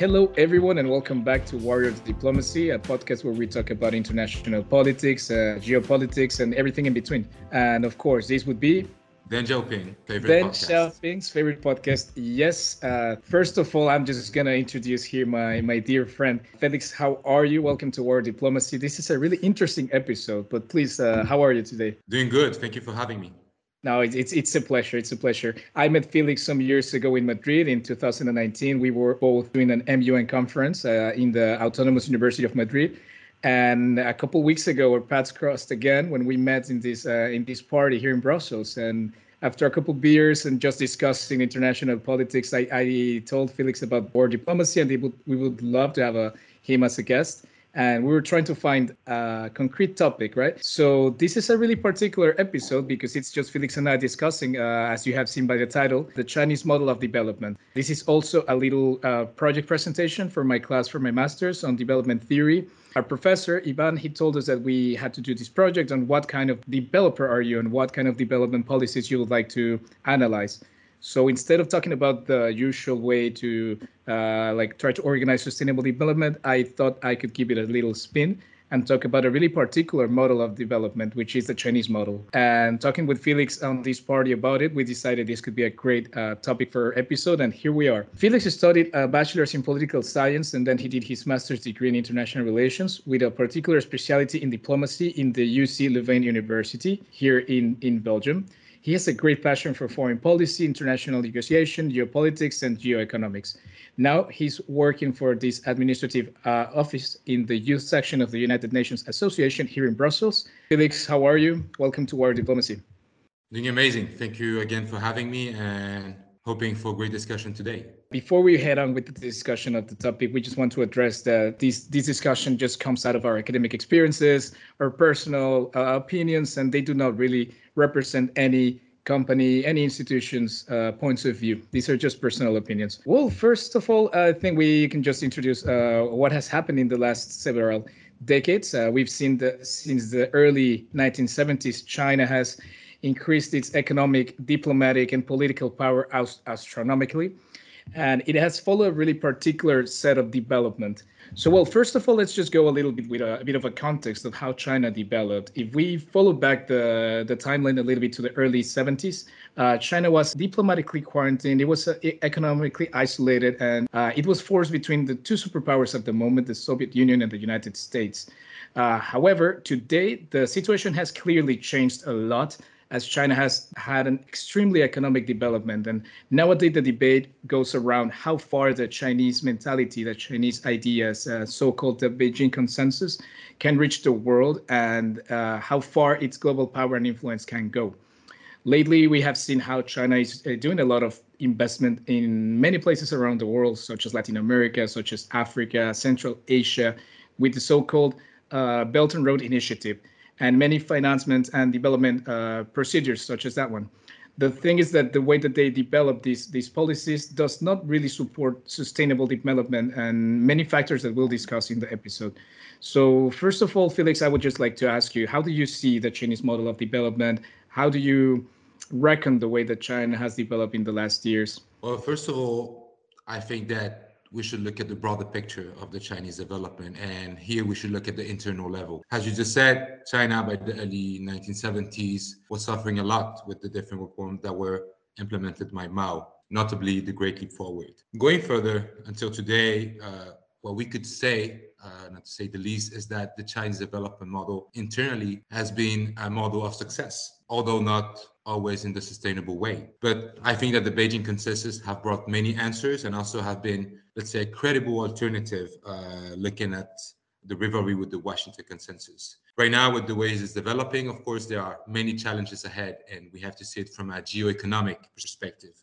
Hello, everyone, and welcome back to Warriors Diplomacy, a podcast where we talk about international politics, uh, geopolitics, and everything in between. And of course, this would be Deng Xiaoping, favorite Deng podcast. Xiaoping's favorite podcast. Yes. Uh, first of all, I'm just gonna introduce here my my dear friend Felix. How are you? Welcome to War Diplomacy. This is a really interesting episode. But please, uh, how are you today? Doing good. Thank you for having me. No, it's, it's it's a pleasure. It's a pleasure. I met Felix some years ago in Madrid in 2019. We were both doing an MUN conference uh, in the Autonomous University of Madrid. And a couple weeks ago, our paths crossed again when we met in this uh, in this party here in Brussels. And after a couple beers and just discussing international politics, I, I told Felix about war diplomacy, and would, we would love to have a, him as a guest. And we were trying to find a concrete topic, right? So this is a really particular episode because it's just Felix and I discussing, uh, as you have seen by the title, the Chinese model of development. This is also a little uh, project presentation for my class for my master's on development theory our professor Ivan he told us that we had to do this project on what kind of developer are you and what kind of development policies you would like to analyze. So instead of talking about the usual way to uh, like try to organize sustainable development, I thought I could give it a little spin and talk about a really particular model of development, which is the Chinese model. And talking with Felix on this party about it, we decided this could be a great uh, topic for our episode, and here we are. Felix studied a bachelor's in political science, and then he did his master's degree in international relations with a particular specialty in diplomacy in the UC Leuven University here in, in Belgium. He has a great passion for foreign policy, international negotiation, geopolitics, and geoeconomics. Now he's working for this administrative uh, office in the youth section of the United Nations Association here in Brussels. Felix, how are you? Welcome to War Diplomacy. Doing amazing. Thank you again for having me and hoping for a great discussion today. Before we head on with the discussion of the topic, we just want to address that this this discussion just comes out of our academic experiences, our personal uh, opinions, and they do not really represent any company, any institution's uh, points of view. These are just personal opinions. Well, first of all, I think we can just introduce uh, what has happened in the last several decades. Uh, we've seen that since the early 1970s, China has increased its economic, diplomatic, and political power astronomically. And it has followed a really particular set of development. So, well, first of all, let's just go a little bit with a, a, bit of a context of how China developed. If we follow back the, the timeline a little bit to the early 70s, uh, China was diplomatically quarantined, it was uh, economically isolated, and uh, it was forced between the two superpowers at the moment, the Soviet Union and the United States. Uh, however, today, the situation has clearly changed a lot as China has had an extremely economic development. And nowadays, the debate goes around how far the Chinese mentality, the Chinese ideas, uh, so called the Beijing consensus, can reach the world and uh, how far its global power and influence can go. Lately, we have seen how China is uh, doing a lot of investment in many places around the world, such as Latin America, such as Africa, Central Asia, with the so called uh, Belt and Road Initiative and many financement and development uh, procedures such as that one. The thing is that the way that they develop these these policies does not really support sustainable development and many factors that we'll discuss in the episode. So first of all, Felix, I would just like to ask you, how do you see the Chinese model of development? How do you reckon the way that China has developed in the last years? Well, first of all, I think that we should look at the broader picture of the Chinese development. And here we should look at the internal level. As you just said, China by the early 1970s was suffering a lot with the different reforms that were implemented by Mao, notably the Great Leap Forward. Going further until today, uh, what we could say, not to say the least, is that the Chinese development model internally has been a model of success, although not always in the sustainable way. But I think that the Beijing consensus have brought many answers and also have been, let's say, a credible alternative uh, looking at the rivalry with the Washington consensus. Right now, with the ways it's developing, of course, there are many challenges ahead, and we have to see it from a geoeconomic perspective,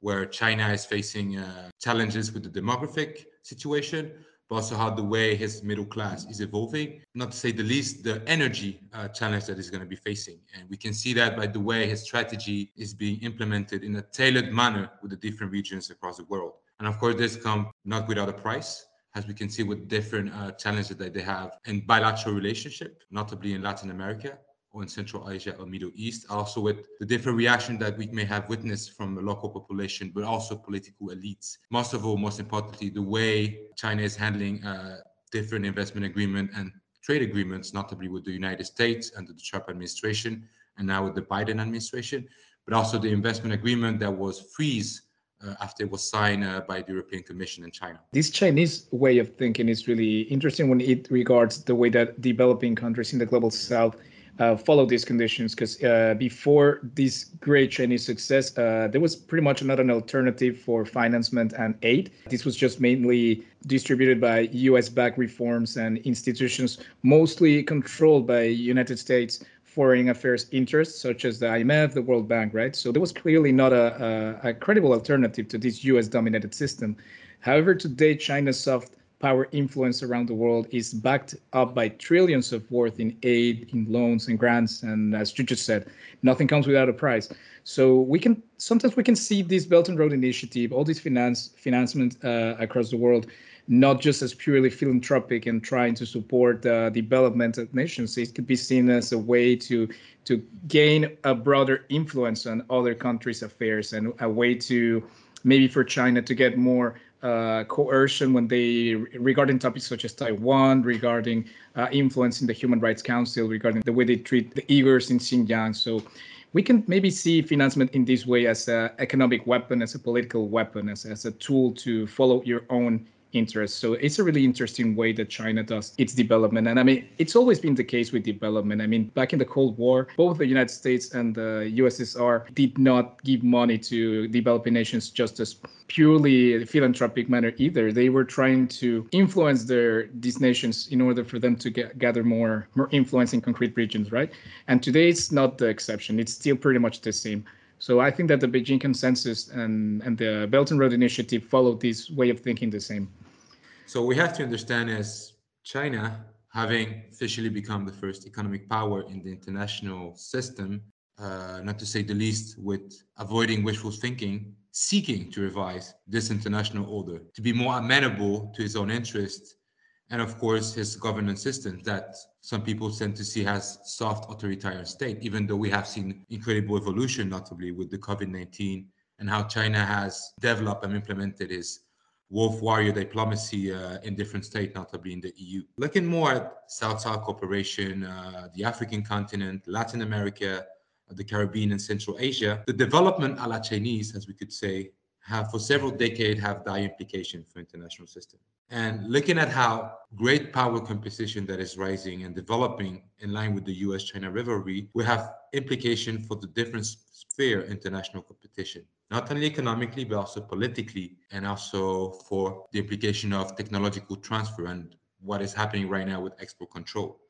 where China is facing uh, challenges with the demographic situation, but also how the way his middle class is evolving. Not to say the least, the energy uh, challenge that he's going to be facing. And we can see that by the way his strategy is being implemented in a tailored manner with the different regions across the world. And of course, this comes not without a price, as we can see with different uh, challenges that they have in bilateral relationship, notably in Latin America, or in Central Asia or Middle East, also with the different reaction that we may have witnessed from the local population, but also political elites. Most of all, most importantly, the way China is handling uh, different investment agreement and trade agreements, notably with the United States under the Trump administration and now with the Biden administration, but also the investment agreement that was freeze uh, after it was signed uh, by the European Commission and China. This Chinese way of thinking is really interesting when it regards the way that developing countries in the global south uh, follow these conditions because uh, before this great Chinese success, uh, there was pretty much not an alternative for financement and aid. This was just mainly distributed by US backed reforms and institutions, mostly controlled by United States foreign affairs interests, such as the IMF, the World Bank, right? So there was clearly not a, a, a credible alternative to this US dominated system. However, today, China's soft power influence around the world is backed up by trillions of worth in aid, in loans and grants. And as you just said, nothing comes without a price. So we can sometimes we can see this Belt and Road Initiative, all this finance financement uh, across the world, not just as purely philanthropic and trying to support uh, development of nations. It could be seen as a way to to gain a broader influence on other countries' affairs and a way to maybe for China to get more uh, coercion when they regarding topics such as Taiwan, regarding uh, influence in the Human Rights Council, regarding the way they treat the Uyghurs in Xinjiang. So we can maybe see financement in this way as an economic weapon, as a political weapon, as, as a tool to follow your own interest. So it's a really interesting way that China does its development. And I mean, it's always been the case with development. I mean, back in the Cold War, both the United States and the USSR did not give money to developing nations just as purely philanthropic manner either. They were trying to influence their these nations in order for them to get, gather more more influence in concrete regions, right? And today it's not the exception. It's still pretty much the same. So I think that the Beijing Consensus and, and the Belt and Road Initiative follow this way of thinking the same. So we have to understand as China, having officially become the first economic power in the international system, uh, not to say the least, with avoiding wishful thinking, seeking to revise this international order to be more amenable to his own interests and of course his governance system that some people tend to see as soft authoritarian state even though we have seen incredible evolution notably with the covid-19 and how china has developed and implemented its wolf warrior diplomacy uh, in different states notably in the eu looking more at south-south cooperation uh, the african continent latin america the caribbean and central asia the development a la chinese as we could say have for several decades have dire implication for international system. And looking at how great power composition that is rising and developing in line with the US-China rivalry, we have implication for the different sphere international competition, not only economically, but also politically, and also for the implication of technological transfer and what is happening right now with export control.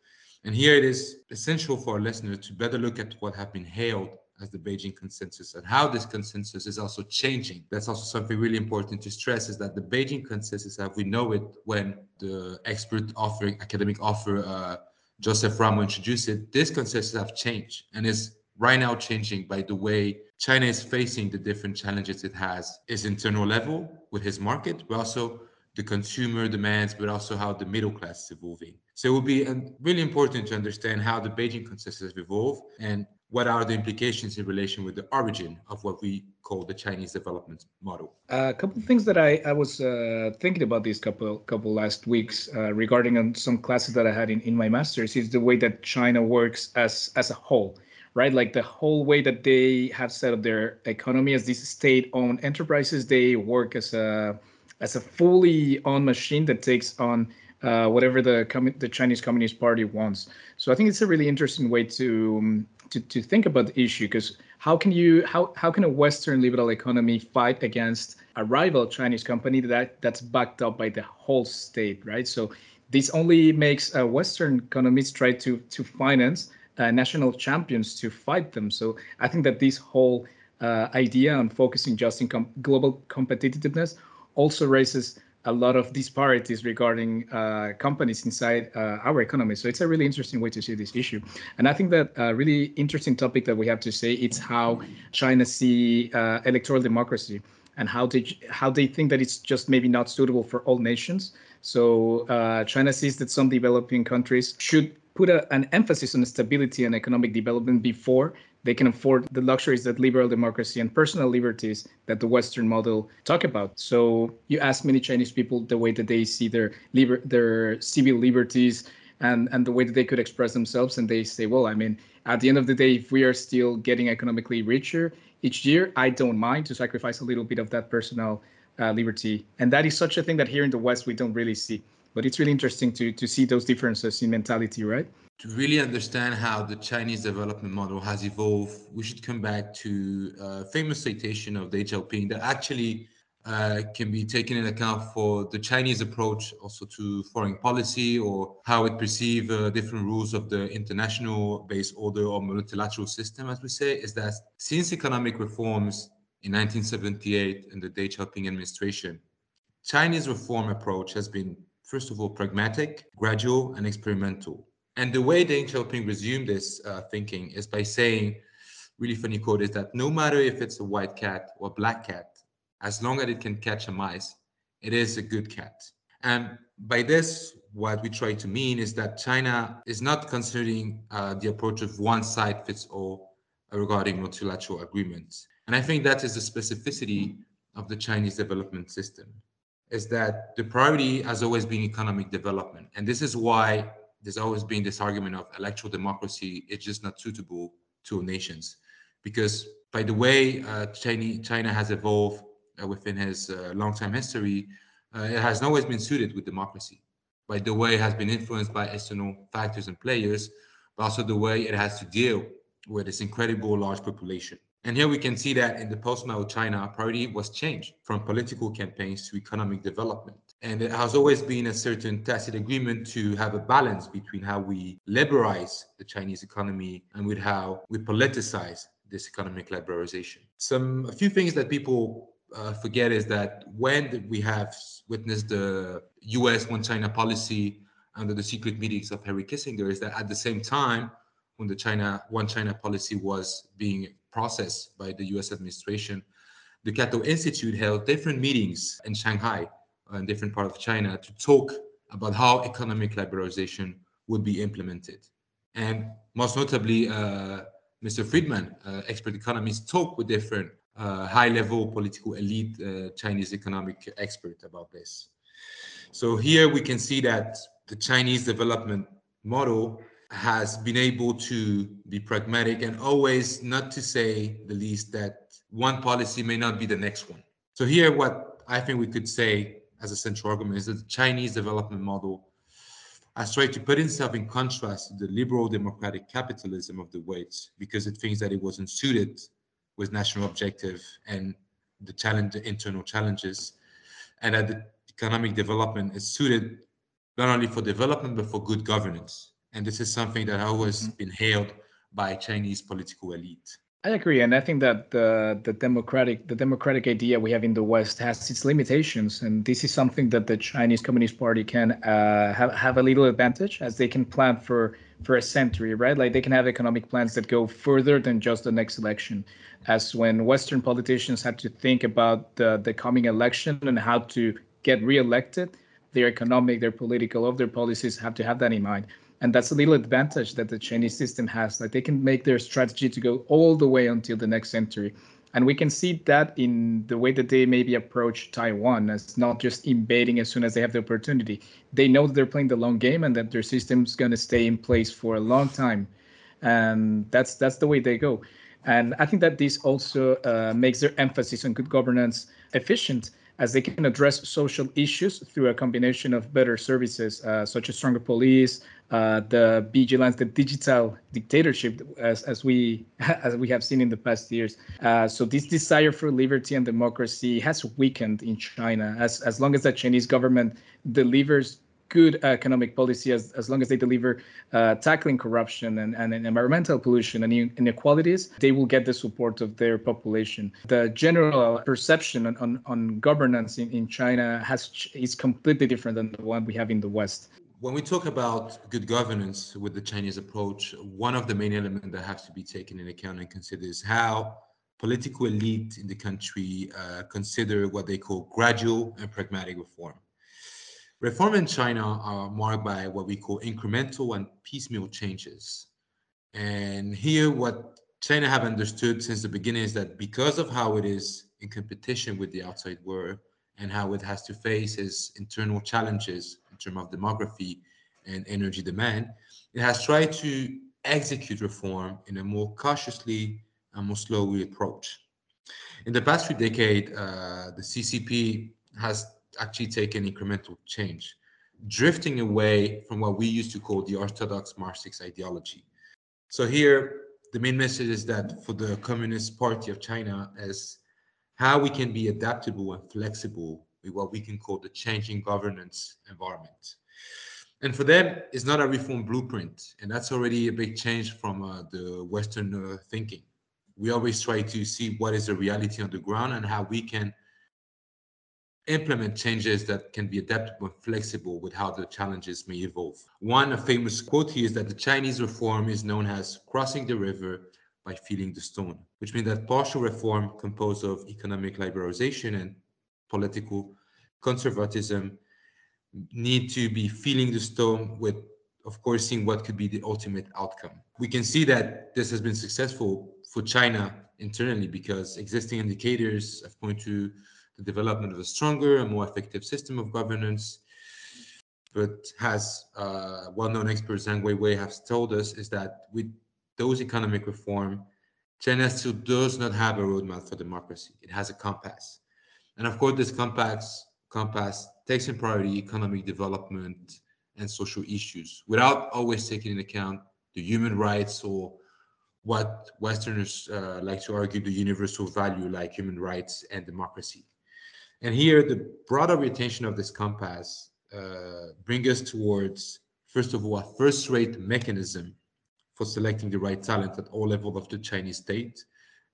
And here it is essential for our listeners to better look at what have been hailed as the Beijing consensus and how this consensus is also changing. That's also something really important to stress is that the Beijing consensus, as we know it, when the expert offering, academic offer, uh, Joseph Ramo introduced it, this consensus have changed and is right now changing by the way China is facing the different challenges it has, its internal level with his market, but also the consumer demands, but also how the middle class is evolving. So it will be um, really important to understand how the Beijing consensus have evolved and what are the implications in relation with the origin of what we call the Chinese development model? A couple of things that I, I was uh, thinking about these couple couple last weeks uh, regarding on some classes that I had in, in my master's is the way that China works as as a whole, right? Like the whole way that they have set up their economy as these state-owned enterprises, they work as a as a fully owned machine that takes on uh, whatever the the Chinese Communist Party wants. So I think it's a really interesting way to um, to, to think about the issue because how can you how how can a Western liberal economy fight against a rival Chinese company that that's backed up by the whole state, right? So this only makes uh, Western economies try to to finance uh, national champions to fight them. So I think that this whole uh, idea on focusing just in com- global competitiveness also raises a lot of disparities regarding uh, companies inside uh, our economy. So it's a really interesting way to see this issue. And I think that a really interesting topic that we have to say it's how China see uh, electoral democracy and how they how they think that it's just maybe not suitable for all nations. So uh, China sees that some developing countries should put a, an emphasis on stability and economic development before they can afford the luxuries that liberal democracy and personal liberties that the Western model talk about. So you ask many Chinese people the way that they see their liber- their civil liberties and and the way that they could express themselves, and they say, well, I mean, at the end of the day, if we are still getting economically richer each year, I don't mind to sacrifice a little bit of that personal uh, liberty. And that is such a thing that here in the West we don't really see. But it's really interesting to to see those differences in mentality, right? To really understand how the Chinese development model has evolved, we should come back to a famous citation of Deng Xiaoping that actually uh, can be taken into account for the Chinese approach also to foreign policy or how it perceives uh, different rules of the international based order or multilateral system, as we say, is that since economic reforms in 1978 in the Deng Xiaoping administration, Chinese reform approach has been, first of all, pragmatic, gradual, and experimental and the way Deng Xiaoping resumed this uh, thinking is by saying, really funny quote is that no matter if it's a white cat or black cat, as long as it can catch a mice, it is a good cat. And by this, what we try to mean is that China is not considering uh, the approach of one side fits all regarding multilateral agreements. And I think that is the specificity of the Chinese development system, is that the priority has always been economic development. And this is why there's always been this argument of electoral democracy is just not suitable to nations because by the way uh, China, China has evolved uh, within his uh, long time history, uh, it has always been suited with democracy. By the way, it has been influenced by external factors and players, but also the way it has to deal with this incredible large population. And here we can see that in the post-Mao China, priority was changed from political campaigns to economic development. And it has always been a certain tacit agreement to have a balance between how we liberalize the Chinese economy and with how we politicize this economic liberalization. Some a few things that people uh, forget is that when we have witnessed the U.S. one China policy under the secret meetings of Henry Kissinger, is that at the same time when the China one China policy was being processed by the US administration, the Cato Institute held different meetings in Shanghai and different part of China to talk about how economic liberalization would be implemented. And most notably, uh, Mr. Friedman, uh, expert economist, talked with different uh, high-level political elite uh, Chinese economic expert about this. So here we can see that the Chinese development model has been able to be pragmatic and always not to say the least that one policy may not be the next one. So here what I think we could say as a central argument is the Chinese development model has tried to put itself in contrast to the liberal democratic capitalism of the West because it thinks that it wasn't suited with national objective and the challenge, the internal challenges, and that the economic development is suited not only for development but for good governance. And this is something that has always mm-hmm. been hailed by Chinese political elite. I agree, and I think that the the democratic the democratic idea we have in the West has its limitations, and this is something that the Chinese Communist Party can uh, have have a little advantage as they can plan for for a century, right? Like they can have economic plans that go further than just the next election. As when Western politicians had to think about the the coming election and how to get reelected, their economic, their political, of their policies have to have that in mind and that's a little advantage that the Chinese system has. Like they can make their strategy to go all the way until the next century. And we can see that in the way that they maybe approach Taiwan as not just invading as soon as they have the opportunity. They know that they're playing the long game and that their system's going to stay in place for a long time. And that's that's the way they go. And I think that this also uh, makes their emphasis on good governance efficient as they can address social issues through a combination of better services, uh, such as stronger police, uh, the vigilance, the digital dictatorship, as, as we as we have seen in the past years. Uh, so this desire for liberty and democracy has weakened in China. As as long as the Chinese government delivers good economic policy as, as long as they deliver uh, tackling corruption and, and, environmental pollution and inequalities, they will get the support of their population. The general perception on, on, on governance in, in China has is completely different than the one we have in the West. When we talk about good governance with the Chinese approach, one of the main elements that has to be taken into account and considered is how political elite in the country uh, consider what they call gradual and pragmatic reform. Reform in China are marked by what we call incremental and piecemeal changes. And here, what China have understood since the beginning is that because of how it is in competition with the outside world and how it has to face its internal challenges in terms of demography and energy demand, it has tried to execute reform in a more cautiously and more slowly approach. In the past few decades, uh, the CCP has actually taken incremental change, drifting away from what we used to call the orthodox Marxist ideology. So here, the main message is that for the Communist Party of China is how we can be adaptable and flexible with what we can call the changing governance environment. And for them, it's not a reform blueprint, and that's already a big change from uh, the Western uh, thinking. We always try to see what is the reality on the ground and how we can implement changes that can be adaptable and flexible with how the challenges may evolve. One a famous quote here is that the Chinese reform is known as crossing the river by feeling the stone, which means that partial reform composed of economic liberalization and political conservatism need to be feeling the stone with of course seeing what could be the ultimate outcome we can see that this has been successful for china internally because existing indicators have pointed to the development of a stronger and more effective system of governance. But as uh, well-known expert Zhang Weiwei has told us, is that with those economic reform, China still does not have a roadmap for democracy. It has a compass. And of course, this compass, compass takes in priority economic development and social issues without always taking into account the human rights or what Westerners uh, like to argue the universal value like human rights and democracy. And here, the broader retention of this compass uh, bring us towards, first of all, a first-rate mechanism for selecting the right talent at all levels of the Chinese state.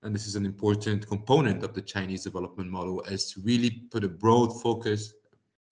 And this is an important component of the Chinese development model as to really put a broad focus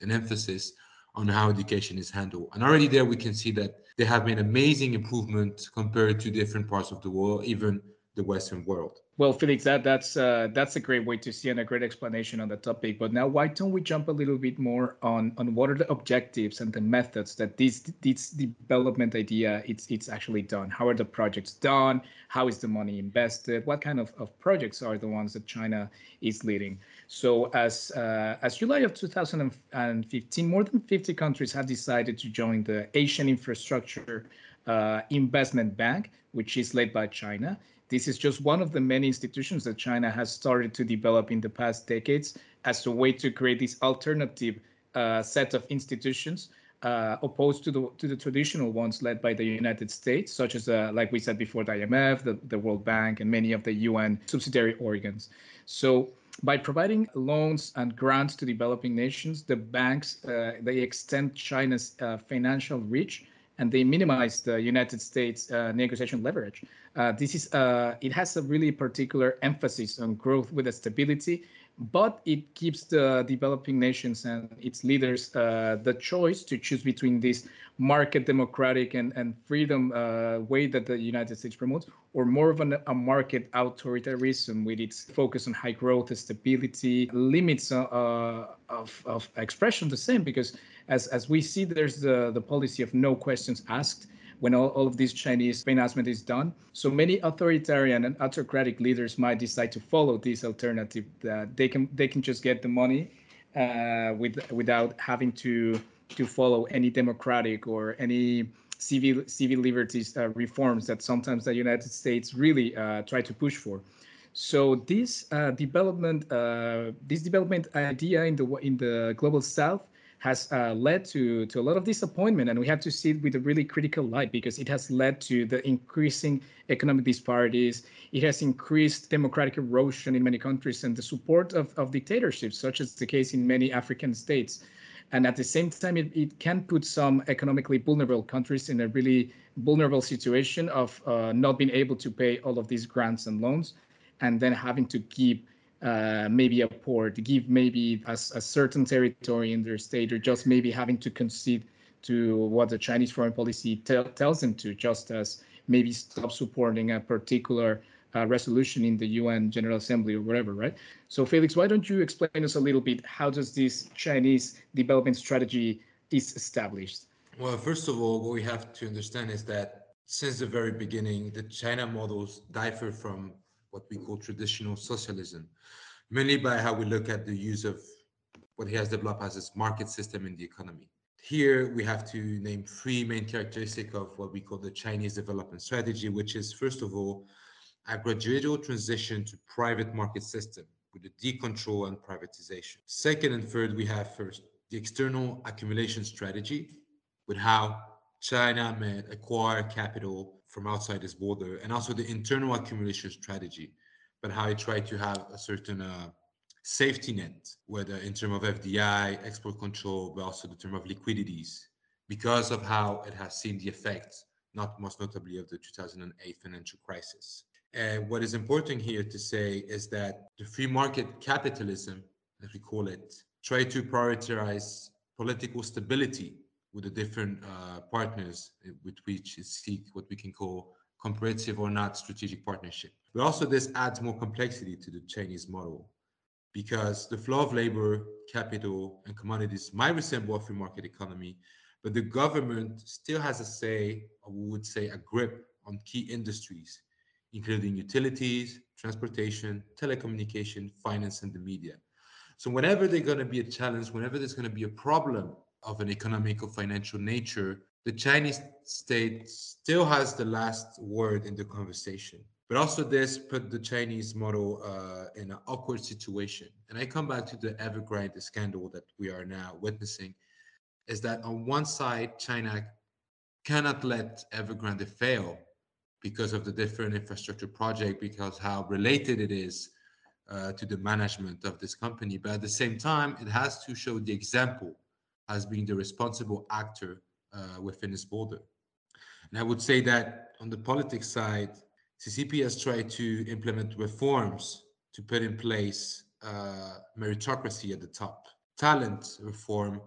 and emphasis on how education is handled. And already there we can see that there have been amazing improvement compared to different parts of the world, even the Western world. Well, Felix, that that's uh, that's a great way to see and a great explanation on the topic. But now, why don't we jump a little bit more on on what are the objectives and the methods that this this development idea it's it's actually done? How are the projects done? How is the money invested? What kind of, of projects are the ones that China is leading? So, as uh, as July of 2015, more than 50 countries have decided to join the Asian Infrastructure uh, Investment Bank, which is led by China. This is just one of the many institutions that China has started to develop in the past decades as a way to create this alternative uh, set of institutions uh, opposed to the to the traditional ones led by the United States, such as uh, like we said before, the IMF, the, the World Bank, and many of the UN subsidiary organs. So by providing loans and grants to developing nations, the banks uh, they extend China's uh, financial reach and they minimize the United States uh, negotiation leverage. Uh, this is uh, it has a really particular emphasis on growth with a stability, but it gives the developing nations and its leaders uh, the choice to choose between this market democratic and, and freedom uh, way that the United States promotes, or more of an, a market authoritarianism with its focus on high growth, stability, limits uh, of, of expression the same because as as we see, there's the the policy of no questions asked when all, all of this Chinese financement is done. So many authoritarian and autocratic leaders might decide to follow this alternative that they can they can just get the money uh, with without having to to follow any democratic or any civil civil liberties uh, reforms that sometimes the United States really uh, try to push for. So this uh, development uh, this development idea in the in the global south has uh, led to, to a lot of disappointment. And we have to see it with a really critical light because it has led to the increasing economic disparities. It has increased democratic erosion in many countries and the support of, of dictatorships, such as the case in many African states. And at the same time, it, it can put some economically vulnerable countries in a really vulnerable situation of uh, not being able to pay all of these grants and loans and then having to keep uh, maybe a port, give maybe a, a, certain territory in their state, or just maybe having to concede to what the Chinese foreign policy tells them to, just as maybe stop supporting a particular uh, resolution in the UN General Assembly or whatever, right? So Felix, why don't you explain us a little bit how does this Chinese development strategy is established? Well, first of all, what we have to understand is that since the very beginning, the China models differ from what we call traditional socialism, mainly by how we look at the use of what he has developed as his market system in the economy. Here, we have to name three main characteristics of what we call the Chinese development strategy, which is, first of all, a gradual transition to private market system with the decontrol and privatization. Second and third, we have first the external accumulation strategy with how China may acquire capital from outside its border, and also the internal accumulation strategy, but how it tried to have a certain uh, safety net, whether in terms of FDI, export control, but also the term of liquidities, because of how it has seen the effects, not most notably of the 2008 financial crisis. And what is important here to say is that the free market capitalism, as we call it, try to prioritize political stability with the different uh, partners with which it seek what we can call comprehensive or not strategic partnership. But also this adds more complexity to the Chinese model because the flow of labor, capital, and commodities might resemble a free market economy, but the government still has a say, or we would say a grip on key industries, including utilities, transportation, telecommunication, finance, and the media. So whenever there's going to be a challenge, whenever there's going to be a problem of an economic or financial nature, the Chinese state still has the last word in the conversation. But also, this put the Chinese model uh, in an awkward situation. And I come back to the Evergrande scandal that we are now witnessing is that on one side, China cannot let Evergrande fail because of the different infrastructure project, because how related it is uh, to the management of this company. But at the same time, it has to show the example as being the responsible actor uh, within its border. And I would say that on the politics side, CCP has tried to implement reforms to put in place uh, meritocracy at the top, talent reform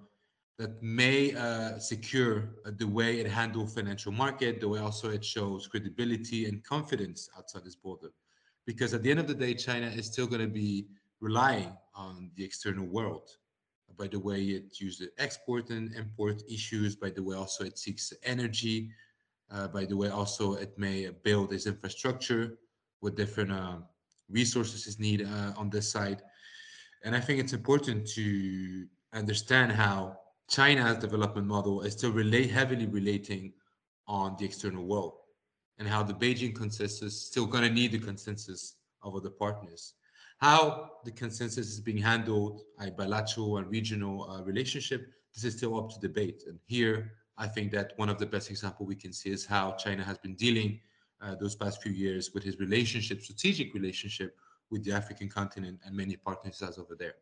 that may uh, secure uh, the way it handles financial market, the way also it shows credibility and confidence outside its border. Because at the end of the day, China is still going to be relying on the external world by the way it uses export and import issues, by the way also it seeks energy, uh, by the way, also it may build its infrastructure with different uh, resources is needed uh, on this side. And I think it's important to understand how China's development model is still heavily relating on the external world and how the Beijing consensus still going to need the consensus of other partners. How the consensus is being handled, a bilateral and regional uh, relationship, this is still up to debate. And here, I think that one of the best example we can see is how China has been dealing uh, those past few years with his relationship, strategic relationship with the African continent and many partners as over there.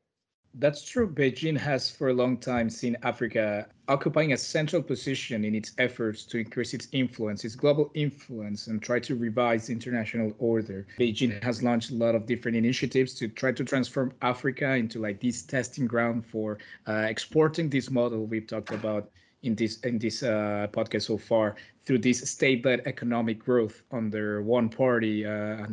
That's true. Beijing has for a long time seen Africa occupying a central position in its efforts to increase its influence, its global influence, and try to revise international order. Beijing has launched a lot of different initiatives to try to transform Africa into like this testing ground for uh, exporting this model we've talked about in this in this uh, podcast so far through this state-led economic growth under one party uh,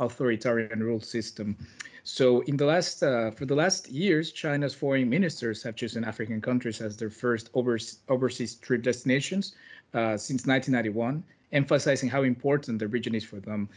authoritarian rule system. So in the last uh, for the last years, China's foreign ministers have chosen African countries as their first overseas, overseas trip destinations uh, since 1991, emphasizing how important the region is for them.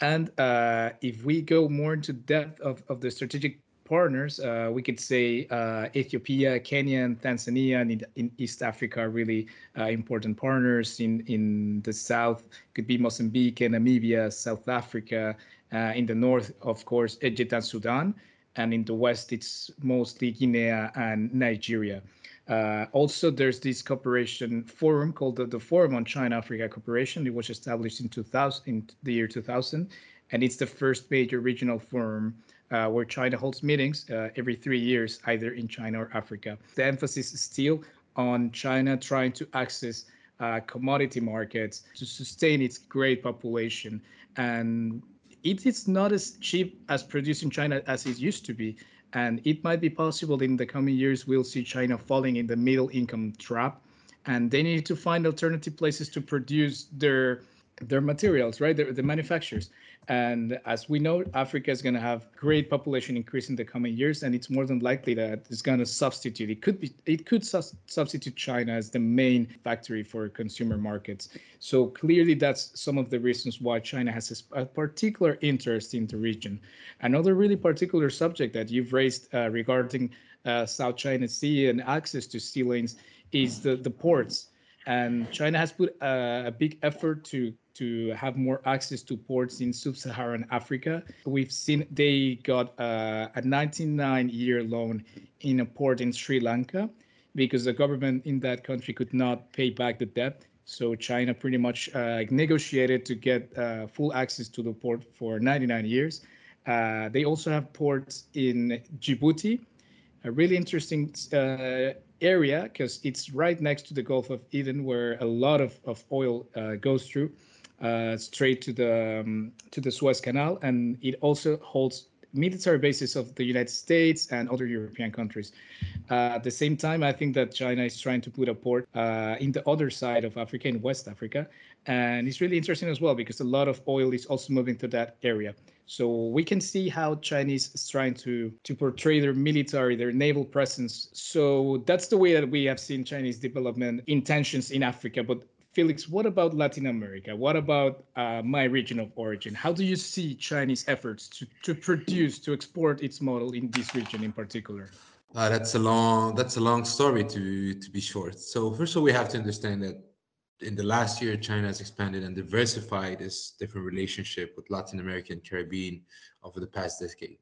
And uh, if we go more into depth of, of the strategic partners, uh, we could say uh, Ethiopia, Kenya, and Tanzania, and in, in East Africa are really uh, important partners. In in the south, could be Mozambique and Namibia, South Africa. Uh, in the north, of course, Egypt and Sudan, and in the west, it's mostly Guinea and Nigeria. Uh, also, there's this cooperation forum called the, the Forum on China-Africa Cooperation. It was established in 2000, in the year 2000, and it's the first major regional forum uh, where China holds meetings uh, every three years, either in China or Africa. The emphasis is still on China trying to access uh, commodity markets to sustain its great population. And it is not as cheap as producing China as it used to be. And it might be possible in the coming years we'll see China falling in the middle income trap. And they need to find alternative places to produce their their materials, right? The manufacturers. And as we know, Africa is going to have great population increase in the coming years, and it's more than likely that it's going to substitute. It could be, it could substitute China as the main factory for consumer markets. So clearly, that's some of the reasons why China has a, particular interest in the region. Another really particular subject that you've raised uh, regarding uh, South China Sea and access to sea lanes is the the ports. And China has put a, a big effort to to have more access to ports in sub-Saharan Africa. We've seen they got uh, a 99-year loan in a port in Sri Lanka because the government in that country could not pay back the debt. So China pretty much uh, negotiated to get uh, full access to the port for 99 years. Uh, they also have ports in Djibouti, a really interesting uh, area because it's right next to the Gulf of Aden, where a lot of, of oil uh, goes through uh, straight to the um, to the Suez Canal, and it also holds military bases of the United States and other European countries. Uh, at the same time, I think that China is trying to put a port uh, in the other side of Africa, in West Africa, and it's really interesting as well because a lot of oil is also moving to that area. So we can see how Chinese is trying to to portray their military, their naval presence. So that's the way that we have seen Chinese development intentions in Africa. But Felix, what about Latin America? What about uh, my region of origin? How do you see Chinese efforts to, to produce, to export its model in this region in particular? Uh, that's a long that's a long story to to be short. So first of all, we have to understand that in the last year, China has expanded and diversified its different relationship with Latin America and Caribbean over the past decade.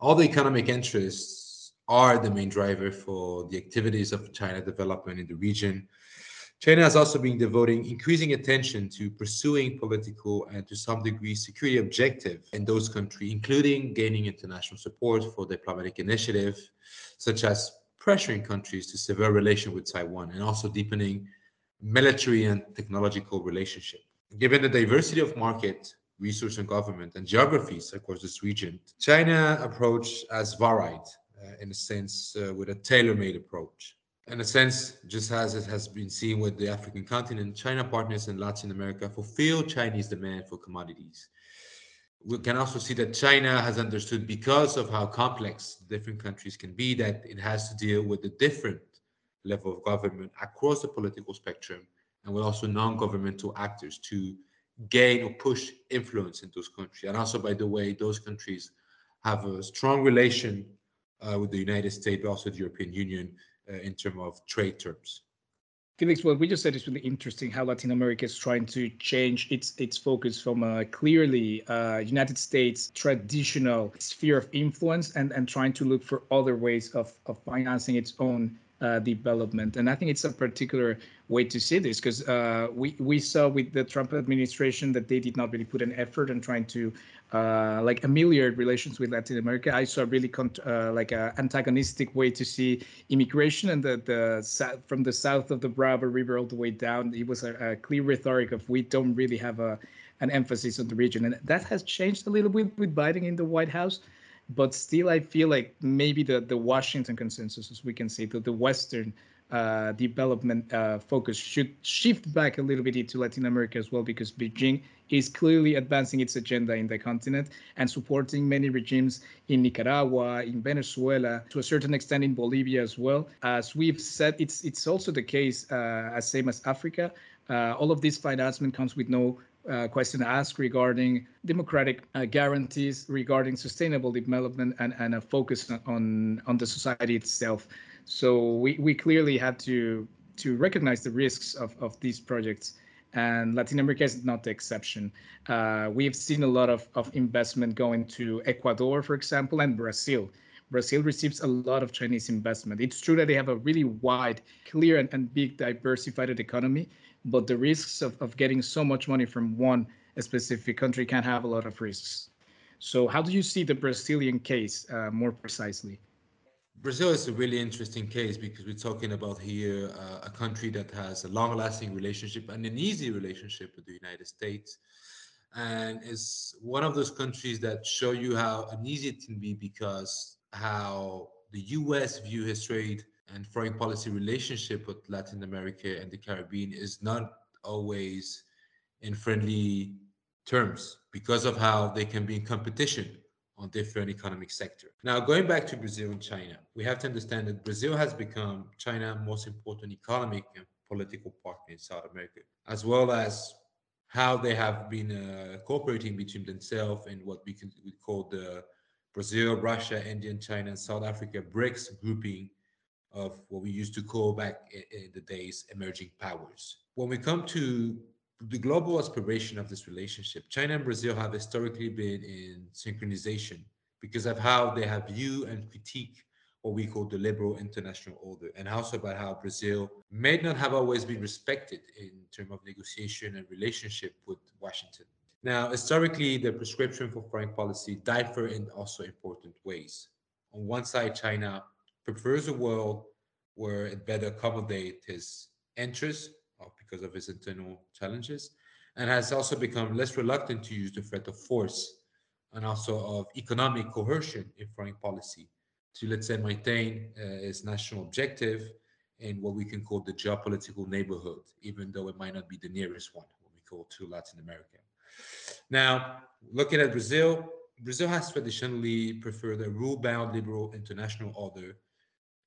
All the economic interests are the main driver for the activities of China development in the region. China has also been devoting increasing attention to pursuing political and to some degree security objectives in those countries, including gaining international support for diplomatic initiatives, such as pressuring countries to sever relations with Taiwan and also deepening military and technological relationship. Given the diversity of market, resource and government and geographies across this region, China approach as varied uh, in a sense uh, with a tailor-made approach. In a sense, just as it has been seen with the African continent, China partners in Latin America fulfill Chinese demand for commodities. We can also see that China has understood because of how complex different countries can be that it has to deal with the different level of government across the political spectrum and with also non-governmental actors to gain or push influence in those countries. And also, by the way, those countries have a strong relation uh, with the United States, but also the European Union uh, in terms of trade terms. Felix, what we just said is really interesting. How Latin America is trying to change its its focus from a clearly uh, United States traditional sphere of influence and and trying to look for other ways of of financing its own uh, development. And I think it's a particular way to see this because uh, we we saw with the Trump administration that they did not really put an effort in trying to uh, like ameliorate relations with Latin America. I saw really uh, like an antagonistic way to see immigration and the the from the south of the Bravo River all the way down. It was a, a clear rhetoric of we don't really have a an emphasis on the region, and that has changed a little bit with Biden in the White House but still i feel like maybe the the washington consensus as we can say that the western uh, development uh, focus should shift back a little bit into Latin America as well, because Beijing is clearly advancing its agenda in the continent and supporting many regimes in Nicaragua, in Venezuela, to a certain extent in Bolivia as well. As we've said, it's it's also the case uh, as same as Africa. Uh, all of this financement comes with no uh, question asked regarding democratic uh, guarantees regarding sustainable development and, and a focus on on the society itself. So we, we clearly have to to recognize the risks of, of these projects and Latin America is not the exception. Uh, we've seen a lot of, of investment going to Ecuador, for example, and Brazil. Brazil receives a lot of Chinese investment. It's true that they have a really wide, clear, and, and big diversified economy, but the risks of, of getting so much money from one specific country can have a lot of risks. So how do you see the Brazilian case uh, more precisely? Brazil is a really interesting case because we're talking about here uh, a country that has a long-lasting relationship and an easy relationship with the United States, and is one of those countries that show you how uneasy it can be because how the U.S. view his trade and foreign policy relationship with Latin America and the Caribbean is not always in friendly terms because of how they can be in competition on different economic sector. Now, going back to Brazil and China, we have to understand that Brazil has become China's most important economic and political partner in South America, as well as how they have been uh, cooperating between themselves and what we, can, we call the Brazil, Russia, India, China, and South Africa BRICS grouping of what we used to call back in, the days emerging powers. When we come to the global aspiration of this relationship, China and Brazil have historically been in synchronization because of how they have viewed and critique what we call the liberal international order, and also about how Brazil may not have always been respected in terms of negotiation and relationship with Washington. Now, historically, the prescription for foreign policy differ in also important ways. On one side, China prefers a world where it better accommodate his interests because of his internal challenges, and has also become less reluctant to use the threat of force and also of economic coercion in foreign policy to, let's say, maintain uh, its national objective in what we can call the geopolitical neighborhood, even though it might not be the nearest one, what we call to Latin America. Now, looking at Brazil, Brazil has traditionally preferred a rule-bound liberal international order,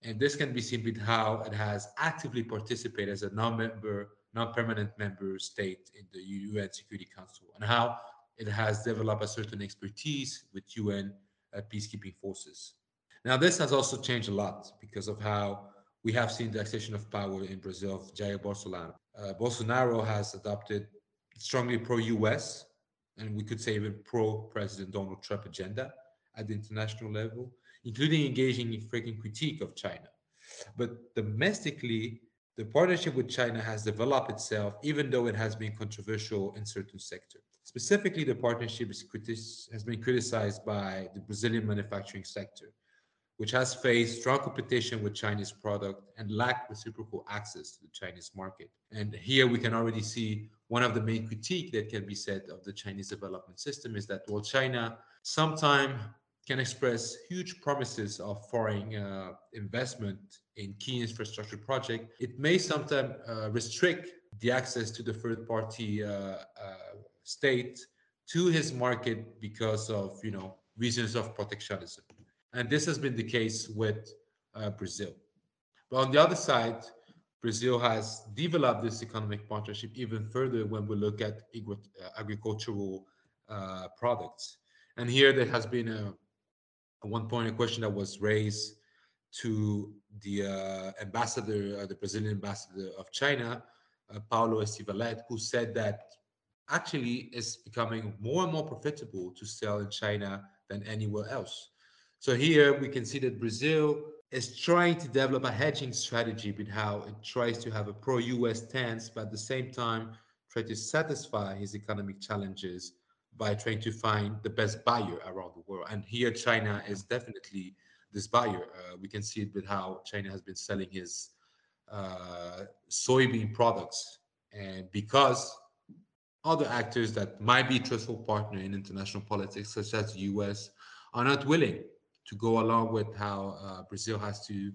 and this can be seen with how it has actively participated as a non-member, non-permanent member state in the UN Security Council, and how it has developed a certain expertise with UN uh, peacekeeping forces. Now, this has also changed a lot because of how we have seen the accession of power in Brazil of Jair Bolsonaro. Uh, Bolsonaro has adopted strongly pro-US, and we could say even pro-President Donald Trump agenda at the international level, including engaging in frequent critique of China. But domestically, the partnership with China has developed itself, even though it has been controversial in certain sectors. Specifically, the partnership has been criticized by the Brazilian manufacturing sector, which has faced strong competition with Chinese product and lacked reciprocal access to the Chinese market. And here we can already see one of the main critique that can be said of the Chinese development system is that while China sometimes can express huge promises of foreign uh, investment in key infrastructure project, it may sometimes uh, restrict the access to the third party uh, uh, state to his market because of you know reasons of protectionism. And this has been the case with uh, Brazil. But on the other side, Brazil has developed this economic partnership even further when we look at uh, agricultural products. And here there has been a, a, one point a question that was raised to the uh, ambassador, uh, the Brazilian ambassador of China, uh, Paulo Estivallet, who said that actually it's becoming more and more profitable to sell in China than anywhere else. So here we can see that Brazil is trying to develop a hedging strategy with how it tries to have a pro-US stance, but at the same time try to satisfy his economic challenges by trying to find the best buyer around the world. And here China is definitely this buyer. Uh, we can see it with how China has been selling his uh, soybean products. And because other actors that might be trustful partner in international politics, such as the US, are not willing to go along with how uh, Brazil has to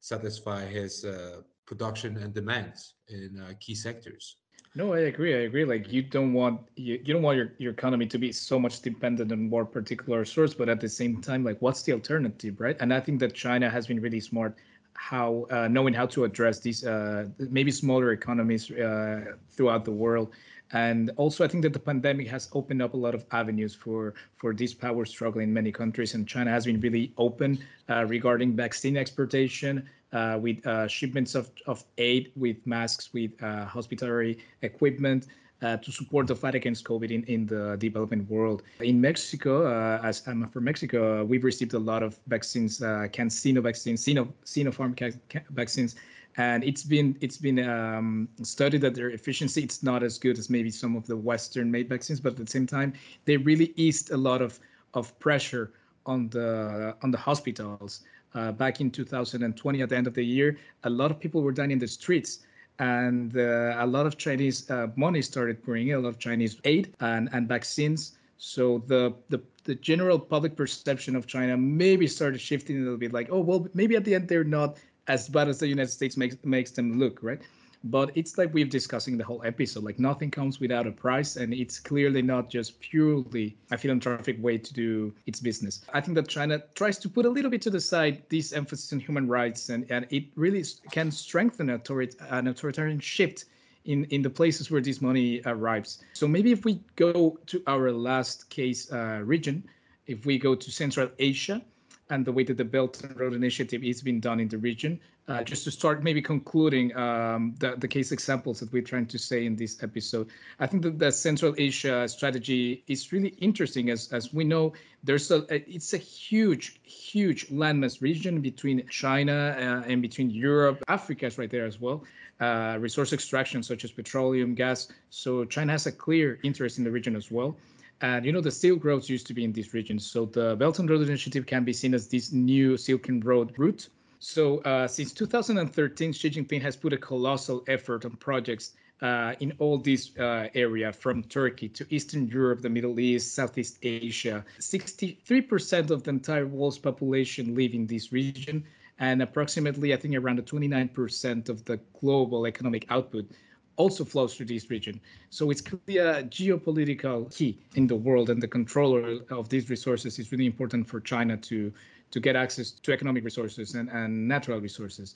satisfy his uh, production and demands in uh, key sectors. No, I agree. I agree. Like you don't want you, you don't want your, your economy to be so much dependent on one particular source, but at the same time, like what's the alternative, right? And I think that China has been really smart how uh, knowing how to address these uh, maybe smaller economies uh, throughout the world and also, I think that the pandemic has opened up a lot of avenues for for this power struggle in many countries, and China has been really open uh, regarding vaccine exportation, uh, with uh, shipments of, of aid, with masks, with uh, hospitality equipment. Uh, to support the fight against COVID in, in the developing world. In Mexico, uh, as I'm from Mexico, we've received a lot of vaccines, CanSino vaccines, Sino, Sinopharm vaccines and it's been it's been um, studied that their efficiency it's not as good as maybe some of the Western made vaccines, but at the same time they really eased a lot of of pressure on the on the hospitals. Uh, back in 2020, at the end of the year, a lot of people were dying in the streets, and uh, a lot of Chinese uh, money started pouring in, a lot of Chinese aid and, and vaccines. So the, the the general public perception of China maybe started shifting a little bit, like, oh well, maybe at the end they're not as bad as the United States makes makes them look, right? But it's like we've discussing the whole episode. Like nothing comes without a price, and it's clearly not just purely a philanthropic way to do its business. I think that China tries to put a little bit to the side this emphasis on human rights, and, and it really can strengthen an authoritarian shift in in the places where this money arrives. So maybe if we go to our last case uh, region, if we go to Central Asia and the way that the Belt and Road Initiative is being done in the region, uh, just to start maybe concluding um, the, the case examples that we're trying to say in this episode, I think that the Central Asia strategy is really interesting as, as we know there's a, it's a huge, huge landmass region between China uh, and between Europe. Africa is right there as well. Uh, resource extraction such as petroleum, gas. So China has a clear interest in the region as well. And you know, the Silk Roads used to be in these regions. So the Belt and Road Initiative can be seen as this new Silk Road route. So uh, since 2013, Xi Jinping has put a colossal effort on projects uh, in all this uh, area from Turkey to Eastern Europe, the Middle East, Southeast Asia. 63% of the entire world's population live in this region and approximately, I think, around 29% of the global economic output also flows through this region. So it's clearly a geopolitical key in the world, and the controller of these resources is really important for China to to get access to economic resources and, and natural resources.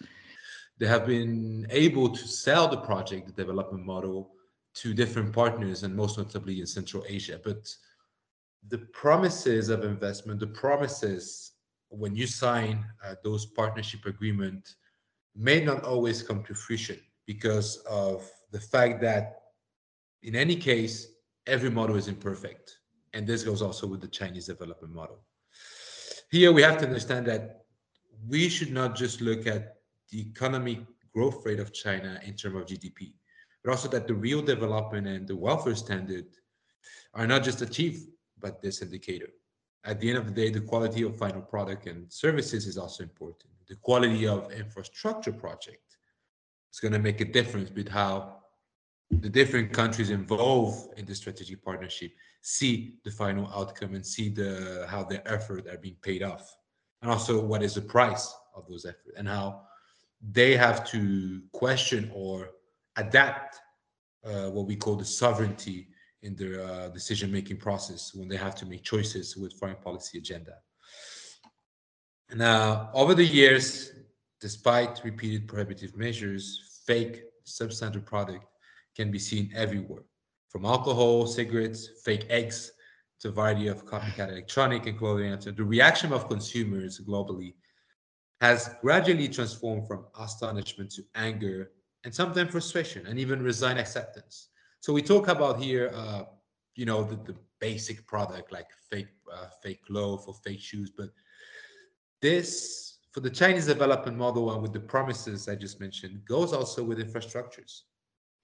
They have been able to sell the project, the development model, to different partners, and most notably in Central Asia. But the promises of investment, the promises when you sign uh, those partnership agreement may not always come to fruition because of the fact that in any case every model is imperfect. And this goes also with the chinese development model. Here we have to understand that we should not just look at the economic growth rate of china in terms of gdp but also that the real development and the welfare standard are not just achieved by this indicator. At the end of the day, the quality of final product and services is also important. The quality of infrastructure project is going to make a difference with how the different countries involved in the strategic partnership see the final outcome and see the how their effort are being paid off and also what is the price of those efforts and how they have to question or adapt uh, what we call the sovereignty in their uh, decision making process when they have to make choices with foreign policy agenda. Now, over the years, despite repeated prohibitive measures, fake substandard product can be seen everywhere, from alcohol, cigarettes, fake eggs, to a variety of copycat electronic and clothing. The reaction of consumers globally has gradually transformed from astonishment to anger and sometimes frustration and even resigned acceptance. So we talk about here, uh, you know, the, the basic product like fake uh, fake glove or fake shoes, but this for the Chinese development model and with the promises I just mentioned goes also with infrastructures.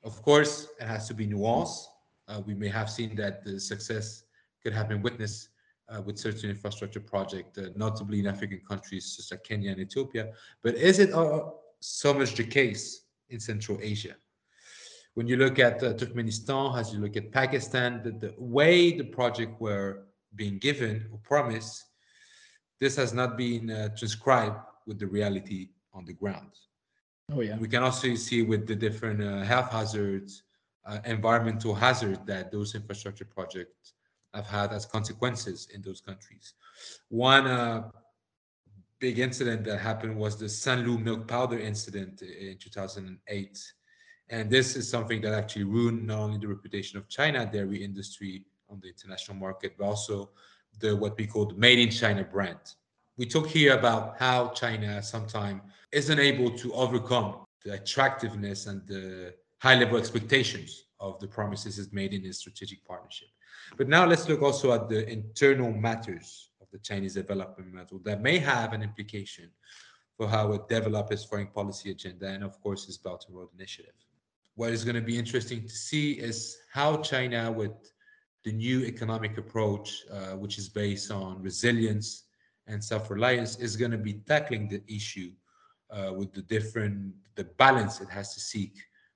Of course, it has to be nuanced. Uh, we may have seen that the success could have been witnessed uh, with certain infrastructure projects, uh, notably in African countries such as Kenya and Ethiopia. But is it uh, so much the case in Central Asia? when you look at uh, Turkmenistan, as you look at Pakistan, the, the way the project were being given or promised, this has not been uh, transcribed with the reality on the ground. Oh yeah. We can also see with the different uh, health hazards, uh, environmental hazards that those infrastructure projects have had as consequences in those countries. One uh, big incident that happened was the Sanlu milk powder incident in 2008 and this is something that actually ruined not only the reputation of China dairy industry on the international market, but also the what we call the made in China brand. We talk here about how China sometimes isn't able to overcome the attractiveness and the high level expectations of the promises it made in its strategic partnership. But now let's look also at the internal matters of the Chinese development model that may have an implication for how it develops its foreign policy agenda and of course its Belt and Road Initiative what is going to be interesting to see is how China, with the new economic approach, uh, which is based on resilience and self-reliance, is going to be tackling the issue uh, with the different the balance it has to seek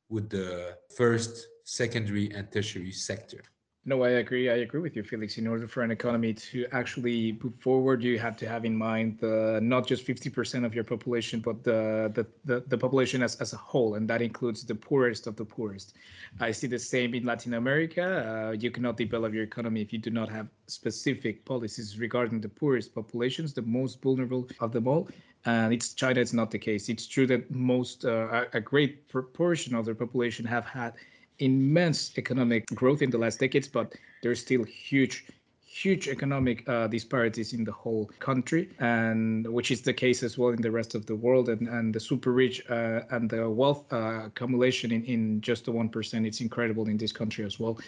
with the first, secondary, and tertiary sector. No, I agree. I agree with you, Felix. In order for an economy to actually move forward, you have to have in mind not just 50% of your population, but the, the, the, the, population as, as a whole, and that includes the poorest of the poorest. I see the same in Latin America. Uh, you cannot develop your economy if you do not have specific policies regarding the poorest populations, the most vulnerable of them all. And it's China, it's not the case. It's true that most, uh, a great proportion of their population have had immense economic growth in the last decades, but there's still huge huge economic uh, disparities in the whole country, and which is the case as well in the rest of the world. And, and the super rich uh, and the wealth uh, accumulation in, in just the 1%, it's incredible in this country as well.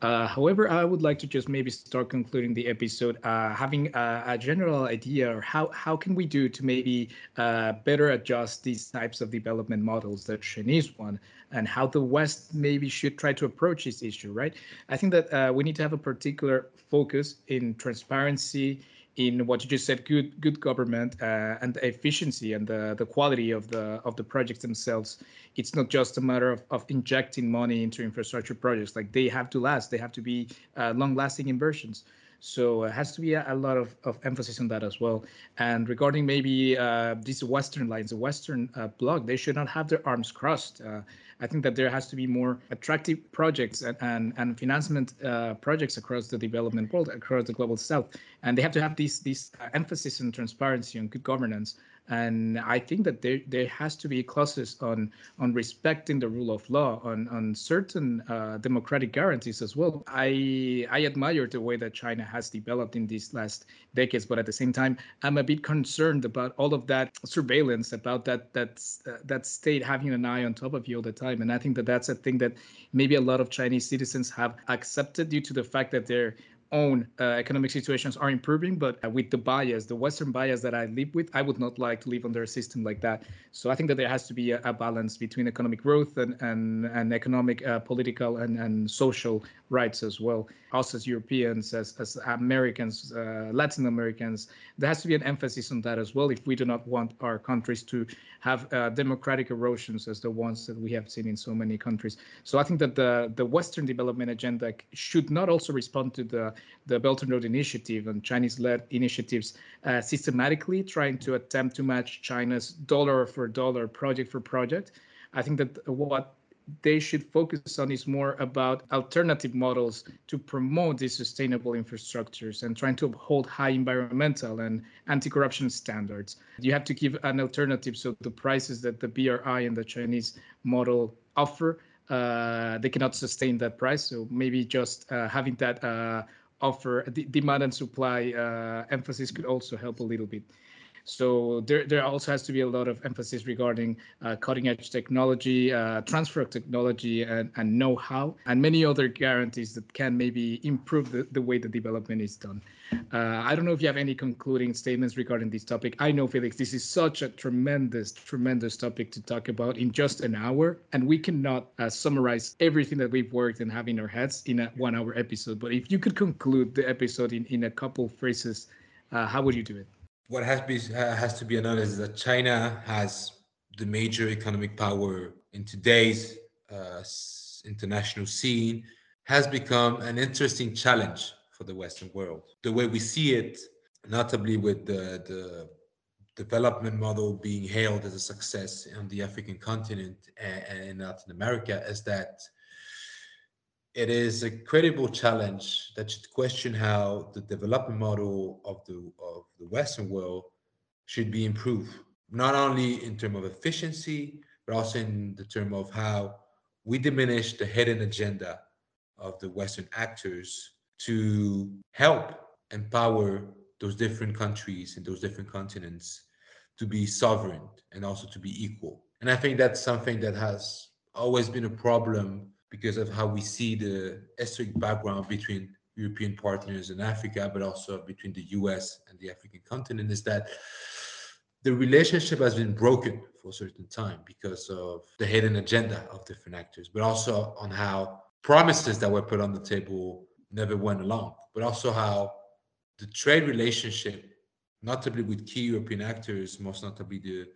Uh, however, I would like to just maybe start concluding the episode uh, having a, a, general idea or how, how can we do to maybe better adjust these types of development models, the Chinese one, and how the West maybe should try to approach this issue, right? I think that we need to have a particular focus in transparency, in what you just said, good good government uh, and efficiency and the, the quality of the of the projects themselves. It's not just a matter of, of injecting money into infrastructure projects. Like they have to last, they have to be uh, long-lasting inversions. So it has to be a, a, lot of, of emphasis on that as well. And regarding maybe uh, these Western lines, the Western uh, bloc, they should not have their arms crossed. Uh, I think that there has to be more attractive projects and, and, and financement uh, projects across the development world, across the global south. And they have to have this, this emphasis on transparency and good governance and I think that there there has to be clauses on on respecting the rule of law, on on certain uh, democratic guarantees as well. I I admire the way that China has developed in these last decades, but at the same time, I'm a bit concerned about all of that surveillance, about that that uh, that state having an eye on top of you all the time. And I think that that's a thing that maybe a lot of Chinese citizens have accepted due to the fact that they're own uh, economic situations are improving, but uh, with the bias, the Western bias that I live with, I would not like to live under a system like that. So I think that there has to be a, a balance between economic growth and and, and economic, uh, political, and, and social rights as well. Us as Europeans, as, as Americans, uh, Latin Americans, there has to be an emphasis on that as well if we do not want our countries to have uh, democratic erosions as the ones that we have seen in so many countries. So I think that the, the Western development agenda should not also respond to the, the Belt and Road Initiative and Chinese-led initiatives uh, systematically trying to attempt to match China's dollar for dollar, project for project. I think that what they should focus on is more about alternative models to promote these sustainable infrastructures and trying to uphold high environmental and anti-corruption standards. You have to give an alternative so the prices that the BRI and the Chinese model offer, uh, they cannot sustain that price. So maybe just uh, having that uh, offer, the demand and supply uh, emphasis could also help a little bit. So there, there also has to be a lot of emphasis regarding uh, cutting edge technology, uh, transfer of technology and, and know-how, and many other guarantees that can maybe improve the, the way the development is done. Uh, I don't know if you have any concluding statements regarding this topic. I know, Felix, this is such a tremendous, tremendous topic to talk about in just an hour, and we cannot uh, summarize everything that we've worked and have in our heads in a one-hour episode. But if you could conclude the episode in, in a couple phrases, uh, how would you do it? What has, be, has to be acknowledged is that China has the major economic power in today's uh, international scene has become an interesting challenge for the Western world. The way we see it, notably with the, the development model being hailed as a success on the African continent and in Latin America, is that it is a credible challenge that should question how the development model of the of the Western world should be improved, not only in terms of efficiency, but also in the term of how we diminish the hidden agenda of the Western actors to help empower those different countries and those different continents to be sovereign and also to be equal. And I think that's something that has always been a problem because of how we see the historic background between European partners in Africa, but also between the US and the African continent, is that the relationship has been broken for a certain time because of the hidden agenda of different actors, but also on how promises that were put on the table never went along, but also how the trade relationship, notably with key European actors, most notably the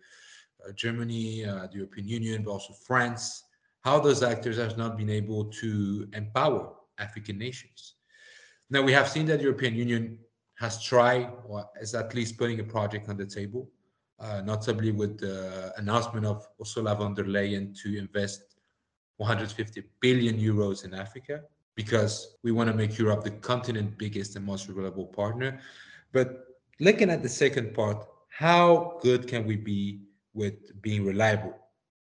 uh, Germany, uh, the European Union, but also France, how those actors have not been able to empower African nations. Now we have seen that the European Union has tried or is at least putting a project on the table, uh, notably with the announcement of Ursula von der Leyen to invest 150 billion euros in Africa because we want to make Europe the continent biggest and most reliable partner. But looking at the second part, how good can we be with being reliable?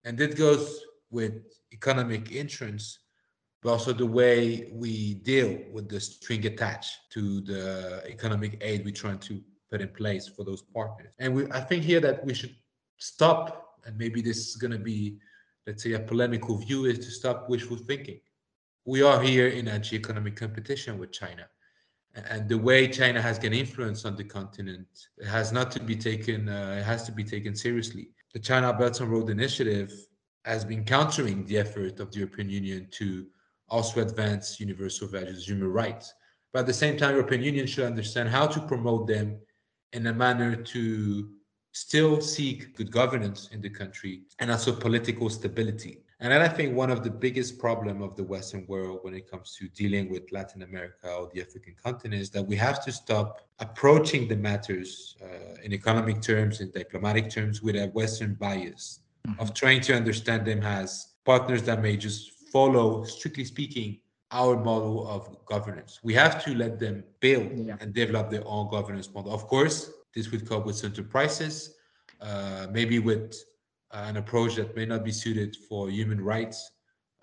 And that goes with economic entrance, but also the way we deal with the string attached to the economic aid we're trying to put in place for those partners. And we, I think here that we should stop, and maybe this is going to be, let's say, a polemical view, is to stop wishful thinking. We are here in a economic competition with China. And the way China has gained influence on the continent has not to be taken, uh, it has to be taken seriously. The China Belt and Road Initiative has been countering the effort of the European Union to also advance universal values, human rights. But at the same time, European Union should understand how to promote them in a manner to still seek good governance in the country and also political stability. And then I think one of the biggest problem of the Western world when it comes to dealing with Latin America or the African continent is that we have to stop approaching the matters uh, in economic terms, in diplomatic terms, with a Western bias. Of trying to understand them as partners that may just follow, strictly speaking, our model of governance. We have to let them build yeah. and develop their own governance model. Of course, this would come with certain prices, uh, maybe with uh, an approach that may not be suited for human rights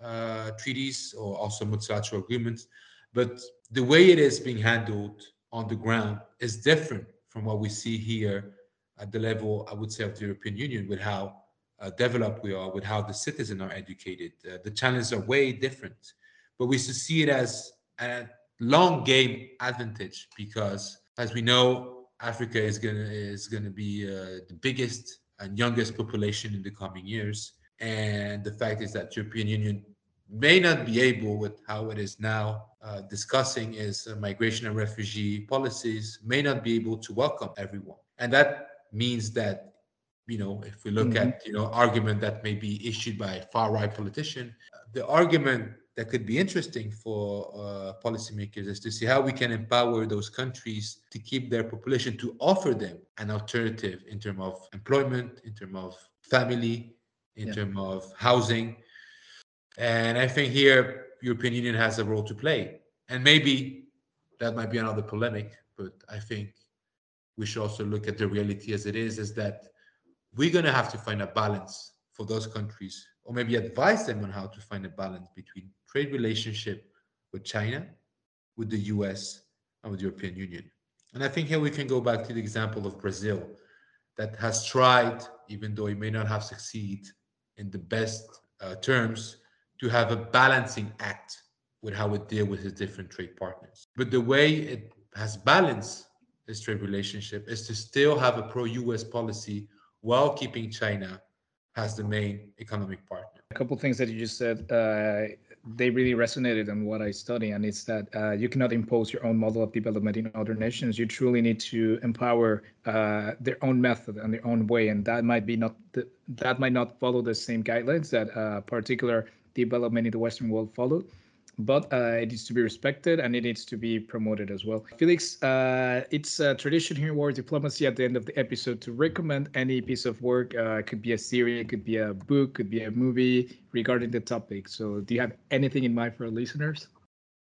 uh, treaties or also multilateral agreements. But the way it is being handled on the ground is different from what we see here at the level, I would say, of the European Union, with how uh, developed we are, with how the citizens are educated. Uh, the challenges are way different but we should see it as a long game advantage because, as we know, Africa is gonna is gonna be uh, the biggest and youngest population in the coming years, and the fact is that European Union may not be able, with how it is now uh, discussing is uh, migration and refugee policies, may not be able to welcome everyone, and that means that you know if we look mm-hmm. at you know argument that may be issued by a far right politician, the argument that could be interesting for uh, policymakers is to see how we can empower those countries to keep their population to offer them an alternative in terms of employment in terms of family in yeah. terms of housing and i think here european union has a role to play and maybe that might be another polemic but i think we should also look at the reality as it is is that we're going to have to find a balance for those countries or maybe advise them on how to find a balance between trade relationship with China, with the US, and with the European Union. And I think here we can go back to the example of Brazil that has tried, even though it may not have succeeded in the best uh, terms, to have a balancing act with how it deal with its different trade partners. But the way it has balanced this trade relationship is to still have a pro-US policy while keeping China as the main economic partner. A couple things that you just said. Uh, they really resonated on what I study, and it's that uh, you cannot impose your own model of development in other nations. You truly need to empower uh, their own method and their own way, and that might be not the, that might not follow the same guidelines that uh, particular development in the Western world followed but uh, it needs to be respected and it needs to be promoted as well. Felix, uh, it's a tradition here in War Diplomacy at the end of the episode to recommend any piece of work. Uh, it could be a series, it could be a book, could be a movie regarding the topic. So, do you have anything in mind for our listeners?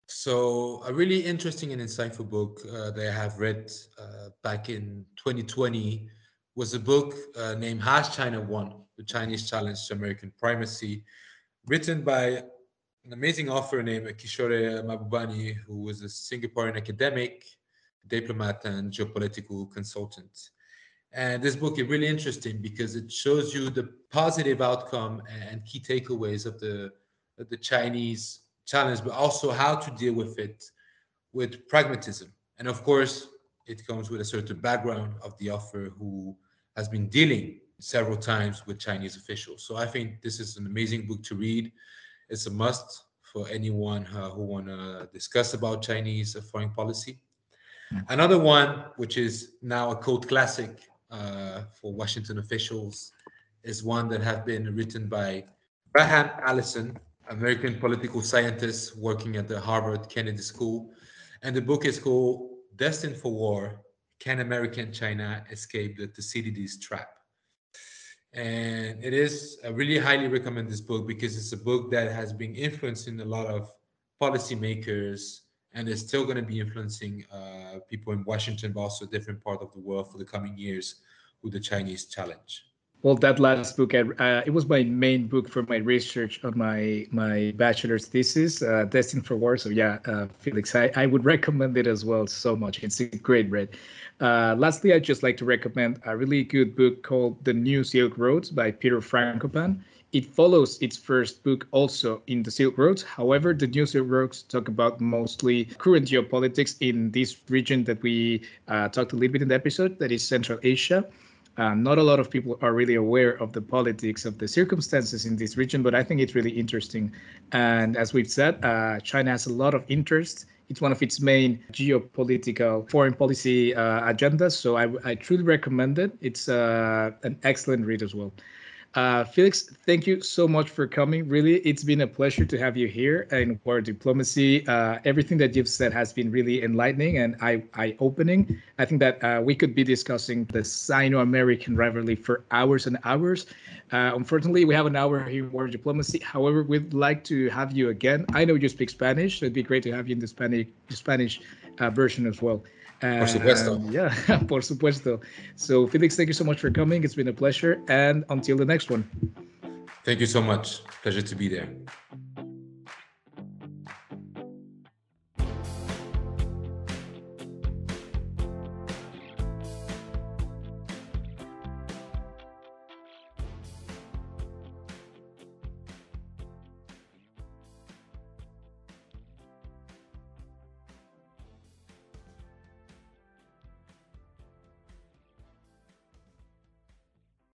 So, a really interesting and insightful book uh, that I have read uh, back in 2020 was a book uh, named Has China Won? The Chinese Challenge to American Primacy, written by an amazing author named Kishore Mahbubani, who was a Singaporean academic, diplomat, and geopolitical consultant. And this book is really interesting because it shows you the positive outcome and key takeaways of the, of the Chinese challenge, but also how to deal with it with pragmatism. And of course, it comes with a certain background of the author who has been dealing several times with Chinese officials. So I think this is an amazing book to read it's a must for anyone uh, who want to discuss about Chinese foreign policy. Mm. Another one, which is now a cult classic uh, for Washington officials, is one that have been written by Graham Allison, American political scientist working at the Harvard Kennedy School. And the book is called Destined for War Can American China Escape the Thucydides Trap? And it is, I really highly recommend this book because it's a book that has been influencing a lot of policymakers and is still going to be influencing uh, people in Washington, but also different part of the world for the coming years with the Chinese challenge. Well, that last book, uh, it was my main book for my research on my my bachelor's thesis, uh, Destined for War. So yeah, uh, Felix, I, I would recommend it as well so much. It's a great read. Uh, lastly, I'd just like to recommend a really good book called The New Silk Roads by Peter Frankopan. It follows its first book also in the Silk Roads. However, the New Silk Roads talk about mostly current geopolitics in this region that we uh, talked a little bit in the episode, that is Central Asia. Uh, not a lot of people are really aware of the politics of the circumstances in this region, but I think it's really interesting. And as we've said, uh, China has a lot of interest. It's one of its main geopolitical foreign policy uh, agendas. So I, I, truly recommend it. It's uh, an excellent read as well. Uh, Felix, thank you so much for coming. Really, it's been a pleasure to have you here in War Diplomacy. Uh, everything that you've said has been really enlightening and eye-opening. I think that uh, we could be discussing the Sino-American rivalry for hours and hours. Uh, unfortunately, we have an hour here in War Diplomacy. However, we'd like to have you again. I know you speak Spanish, so it'd be great to have you in the Spanish, Spanish uh, version as well. Por supuesto. Um, yeah, por supuesto. So, Felix, thank you so much for coming. It's been a pleasure. And until the next one. Thank you so much. Pleasure to be there.